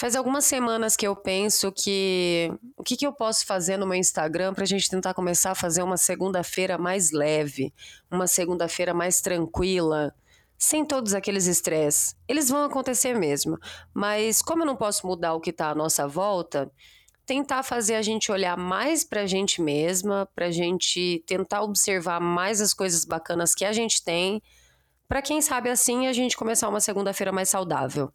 Faz algumas semanas que eu penso que o que, que eu posso fazer no meu Instagram para a gente tentar começar a fazer uma segunda-feira mais leve, uma segunda-feira mais tranquila, sem todos aqueles estresses. Eles vão acontecer mesmo, mas como eu não posso mudar o que está à nossa volta, tentar fazer a gente olhar mais para a gente mesma, para a gente tentar observar mais as coisas bacanas que a gente tem, para quem sabe assim a gente começar uma segunda-feira mais saudável.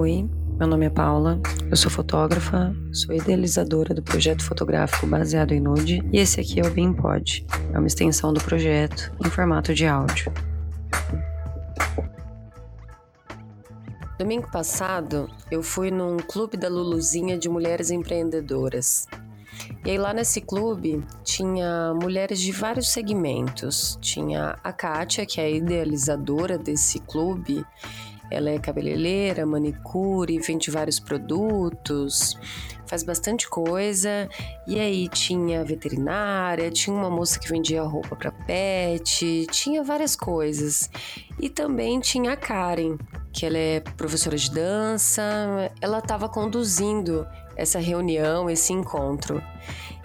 Oi, meu nome é Paula, eu sou fotógrafa, sou idealizadora do projeto fotográfico baseado em nude e esse aqui é o BeamPod, é uma extensão do projeto em formato de áudio. Domingo passado, eu fui num clube da Luluzinha de mulheres empreendedoras. E aí lá nesse clube tinha mulheres de vários segmentos. Tinha a Kátia, que é a idealizadora desse clube, ela é cabeleireira, manicure, vende vários produtos, faz bastante coisa. E aí tinha veterinária, tinha uma moça que vendia roupa para pet, tinha várias coisas. E também tinha a Karen, que ela é professora de dança. Ela estava conduzindo essa reunião, esse encontro.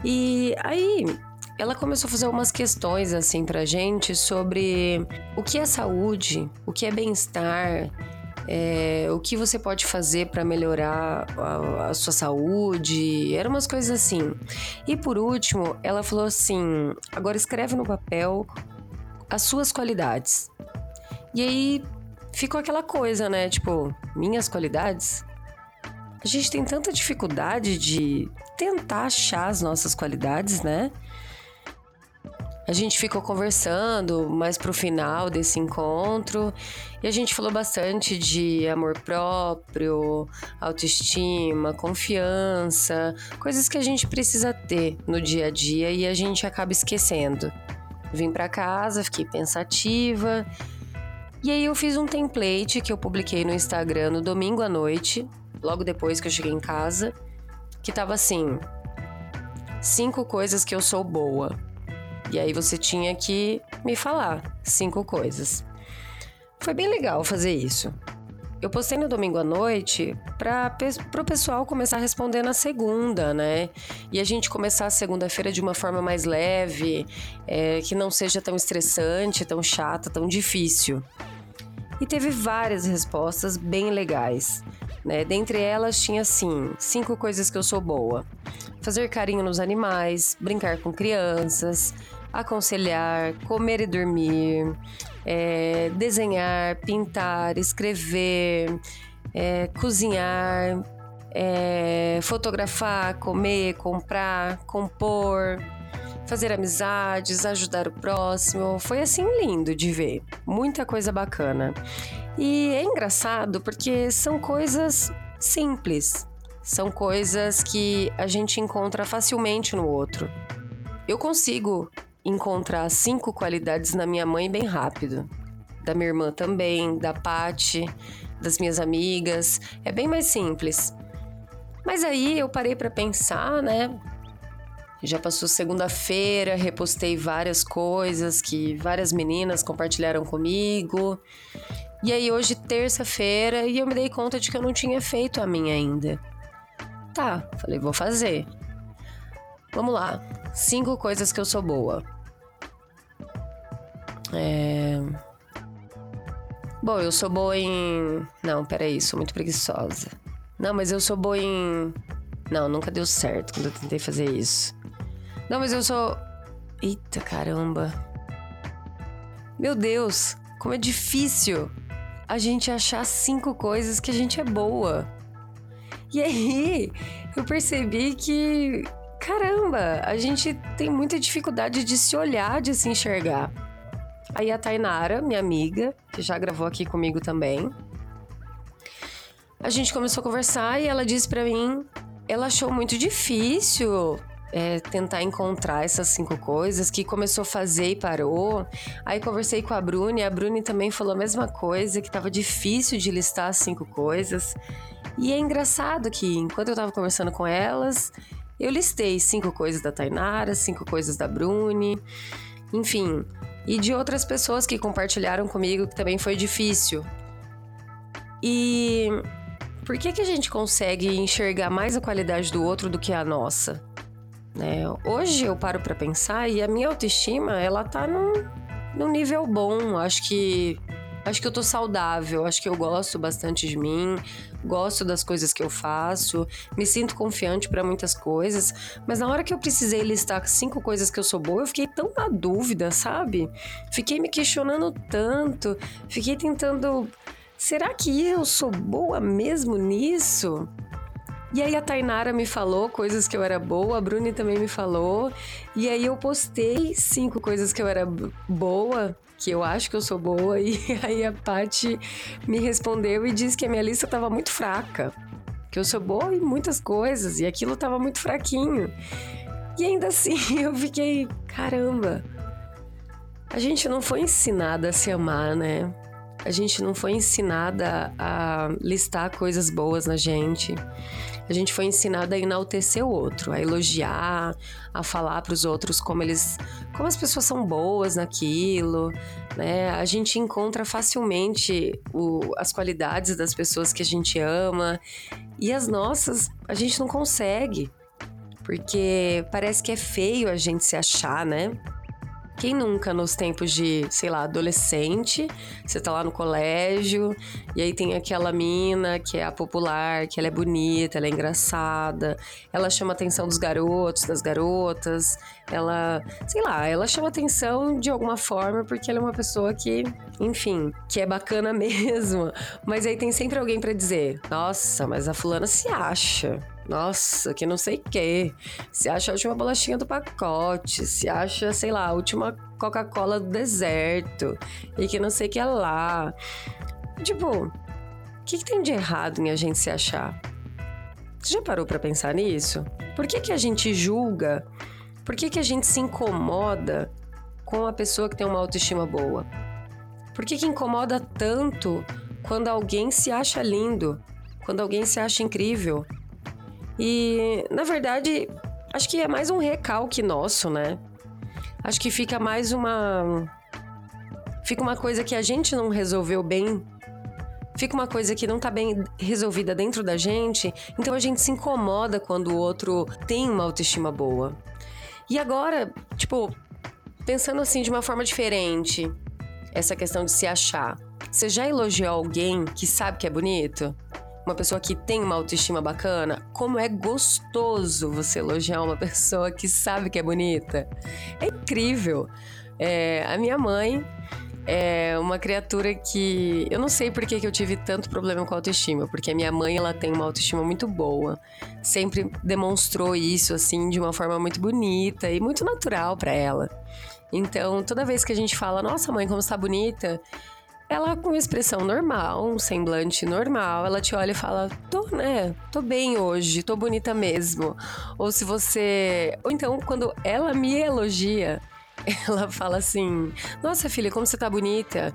E aí ela começou a fazer umas questões assim pra gente sobre o que é saúde, o que é bem-estar, é, o que você pode fazer para melhorar a, a, sua saúde, eram umas coisas assim. E por último, ela falou assim: agora escreve no papel as suas qualidades. E aí ficou aquela coisa, né? Tipo, minhas qualidades? A gente tem tanta dificuldade de tentar achar as nossas qualidades, né? A gente ficou conversando mais pro final desse encontro e a gente falou bastante de amor próprio, autoestima, confiança, coisas que a gente precisa ter no dia a dia e a gente acaba esquecendo. Vim para casa, fiquei pensativa e aí eu fiz um template que eu publiquei no Instagram no domingo à noite, logo depois que eu cheguei em casa, que tava assim: cinco coisas que eu sou boa. E aí você tinha que me falar cinco coisas. Foi bem legal fazer isso. Eu postei no domingo à noite para o pessoal começar a responder na segunda, né? E a gente começar a segunda-feira de uma forma mais leve, é, que não seja tão estressante, tão chata, tão difícil. E teve várias respostas bem legais. Né? Dentre elas tinha assim: cinco coisas que eu sou boa. Fazer carinho nos animais, brincar com crianças, aconselhar, comer e dormir, é, desenhar, pintar, escrever, é, cozinhar, é, fotografar, comer, comprar, compor, fazer amizades, ajudar o próximo. Foi assim lindo de ver. Muita coisa bacana. E é engraçado porque são coisas simples. São coisas que a gente encontra facilmente no outro. Eu consigo encontrar cinco qualidades na minha mãe bem rápido. Da minha irmã também, da Pati, das minhas amigas. É bem mais simples. Mas aí eu parei para pensar, né? Já passou segunda-feira, repostei várias coisas que várias meninas compartilharam comigo. E aí hoje terça-feira e eu me dei conta de que eu não tinha feito a minha ainda. Tá, falei, vou fazer. Vamos lá. Cinco coisas que eu sou boa. É... Bom, eu sou boa em. Não, peraí, sou muito preguiçosa. Não, mas eu sou boa em. Não, nunca deu certo quando eu tentei fazer isso. Não, mas eu sou. Eita caramba. Meu Deus, como é difícil a gente achar cinco coisas que a gente é boa. E aí, eu percebi que, caramba, a gente tem muita dificuldade de se olhar, de se enxergar. Aí a Tainara, minha amiga, que já gravou aqui comigo também, a gente começou a conversar e ela disse para mim, ela achou muito difícil é, tentar encontrar essas cinco coisas, que começou a fazer e parou. Aí conversei com a Bruni, a Bruni também falou a mesma coisa, que estava difícil de listar as cinco coisas. E é engraçado que enquanto eu estava conversando com elas, eu listei cinco coisas da Tainara, cinco coisas da Bruni, enfim, e de outras pessoas que compartilharam comigo que também foi difícil. E por que, que a gente consegue enxergar mais a qualidade do outro do que a nossa? Né? Hoje eu paro para pensar e a minha autoestima ela tá num, num nível bom. Acho que acho que eu tô saudável, acho que eu gosto bastante de mim, gosto das coisas que eu faço, me sinto confiante para muitas coisas, mas na hora que eu precisei listar cinco coisas que eu sou boa, eu fiquei tão na dúvida, sabe? Fiquei me questionando tanto, fiquei tentando será que eu sou boa mesmo nisso? E aí a Tainara me falou coisas que eu era boa, a Bruni também me falou. E aí eu postei cinco coisas que eu era boa, que eu acho que eu sou boa. E aí a Paty me respondeu e disse que a minha lista estava muito fraca. Que eu sou boa em muitas coisas e aquilo estava muito fraquinho. E ainda assim eu fiquei, caramba. A gente não foi ensinada a se amar, né? A gente não foi ensinada a listar coisas boas na gente. A gente foi ensinada a enaltecer o outro, a elogiar, a falar para os outros como eles, como as pessoas são boas naquilo, né? A gente encontra facilmente o, as qualidades das pessoas que a gente ama e as nossas a gente não consegue, porque parece que é feio a gente se achar, né? Quem nunca nos tempos de, sei lá, adolescente, você tá lá no colégio e aí tem aquela mina que é a popular, que ela é bonita, ela é engraçada, ela chama a atenção dos garotos, das garotas, ela, sei lá, ela chama atenção de alguma forma porque ela é uma pessoa que, enfim, que é bacana mesmo. Mas aí tem sempre alguém para dizer: "Nossa, mas a fulana se acha". Nossa, que não sei o quê. Se acha a última bolachinha do pacote, se acha, sei lá, a última Coca-Cola do deserto e que não sei o que é lá. Tipo, o que, que, tem de errado em a gente se achar? Você já parou para pensar nisso? Por que, que a gente julga? Por que, que a gente se incomoda com a pessoa que tem uma autoestima boa? Por que, que incomoda tanto quando alguém se acha lindo? Quando alguém se acha incrível? E, na verdade, acho que é mais um recalque nosso, né? Acho que fica mais uma. Fica uma coisa que a gente não resolveu bem. Fica uma coisa que não tá bem resolvida dentro da gente. Então a gente se incomoda quando o outro tem uma autoestima boa. E agora, tipo, pensando assim de uma forma diferente, essa questão de se achar. Você já elogiou alguém que sabe que é bonito? Uma pessoa que tem uma autoestima bacana, como é gostoso você elogiar uma pessoa que sabe que é bonita. É incrível. É, a minha mãe é uma criatura que eu não sei por que, que eu tive tanto problema com autoestima, porque a minha mãe ela tem uma autoestima muito boa, sempre demonstrou isso assim de uma forma muito bonita e muito natural para ela. Então, toda vez que a gente fala, nossa mãe, como está bonita, ela com expressão normal, um semblante normal, ela te olha e fala: "Tô, né? Tô bem hoje, tô bonita mesmo". Ou se você, ou então quando ela me elogia, ela fala assim: "Nossa, filha, como você tá bonita".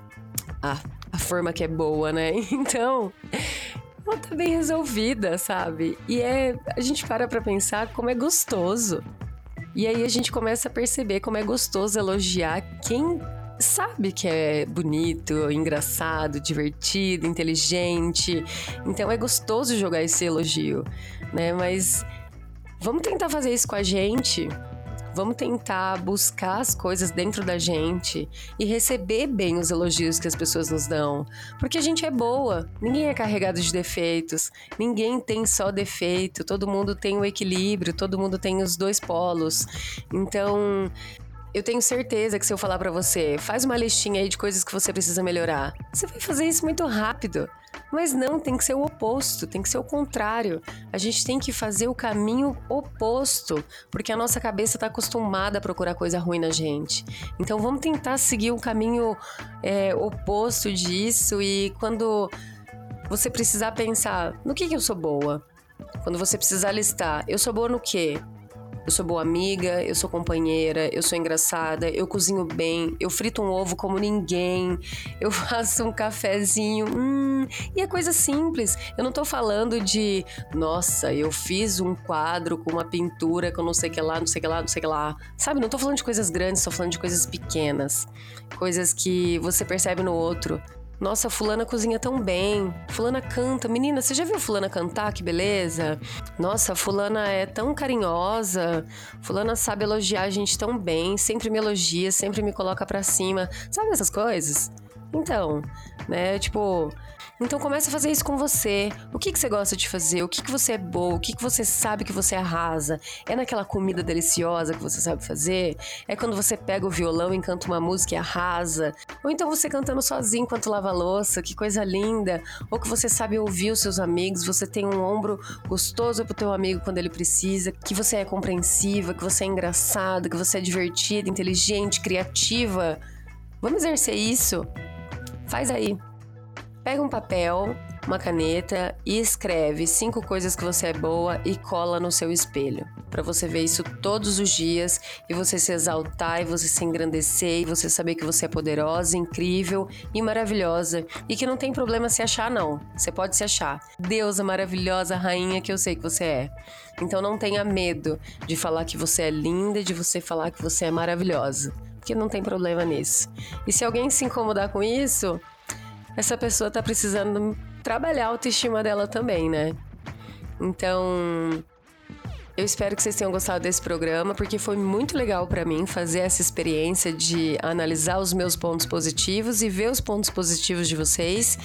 Ah, a forma que é boa, né? Então, ela tá bem resolvida, sabe? E é, a gente para pra pensar como é gostoso. E aí a gente começa a perceber como é gostoso elogiar quem sabe que é bonito, engraçado, divertido, inteligente. Então é gostoso jogar esse elogio, né? Mas vamos tentar fazer isso com a gente. Vamos tentar buscar as coisas dentro da gente e receber bem os elogios que as pessoas nos dão. Porque a gente é boa, ninguém é carregado de defeitos, ninguém tem só defeito, todo mundo tem o equilíbrio, todo mundo tem os dois polos. Então, eu tenho certeza que se eu falar para você, faz uma listinha aí de coisas que você precisa melhorar, você vai fazer isso muito rápido. Mas não, tem que ser o oposto, tem que ser o contrário. A gente tem que fazer o caminho oposto, porque a nossa cabeça está acostumada a procurar coisa ruim na gente. Então vamos tentar seguir o caminho é, oposto disso e quando você precisar pensar no que, que eu sou boa, quando você precisar listar, eu sou boa no quê? Eu sou boa amiga, eu sou companheira, eu sou engraçada, eu cozinho bem, eu frito um ovo como ninguém, eu faço um cafezinho, hum, e é coisa simples. Eu não tô falando de, nossa, eu fiz um quadro com uma pintura com não sei que lá, não sei que lá, não sei que lá. Sabe, não tô falando de coisas grandes, tô falando de coisas pequenas. Coisas que você percebe no outro. Nossa, fulana cozinha tão bem. Fulana canta. Menina, você já viu fulana cantar? Que beleza. Nossa, fulana é tão carinhosa. Fulana sabe elogiar a gente tão bem, sempre me elogia, sempre me coloca para cima. Sabe essas coisas? Então, né, tipo, então comece a fazer isso com você. O que, que você gosta de fazer? O que, que você é boa? O que, que você sabe que você arrasa? É naquela comida deliciosa que você sabe fazer? É quando você pega o violão e canta uma música e arrasa? Ou então você cantando sozinho enquanto lava louça? Que coisa linda! Ou que você sabe ouvir os seus amigos, você tem um ombro gostoso pro teu amigo quando ele precisa, que você é compreensiva, que você é engraçada, que você é divertida, inteligente, criativa. Vamos exercer isso? Faz aí. Pega um papel, uma caneta e escreve cinco coisas que você é boa e cola no seu espelho. Para você ver isso todos os dias e você se exaltar e você se engrandecer e você saber que você é poderosa, incrível e maravilhosa e que não tem problema se achar não. Você pode se achar. Deusa maravilhosa, rainha que eu sei que você é. Então não tenha medo de falar que você é linda, de você falar que você é maravilhosa, porque não tem problema nisso. E se alguém se incomodar com isso, essa pessoa tá precisando trabalhar a autoestima dela também, né? Então, eu espero que vocês tenham gostado desse programa, porque foi muito legal para mim fazer essa experiência de analisar os meus pontos positivos e ver os pontos positivos de vocês.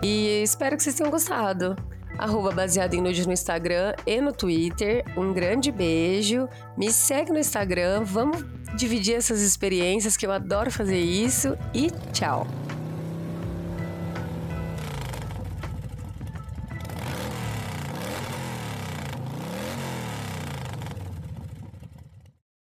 E espero que vocês tenham gostado. Arroba baseado em nude no Instagram e no Twitter. Um grande beijo. Me segue no Instagram. Vamos dividir essas experiências que eu adoro fazer isso. E tchau!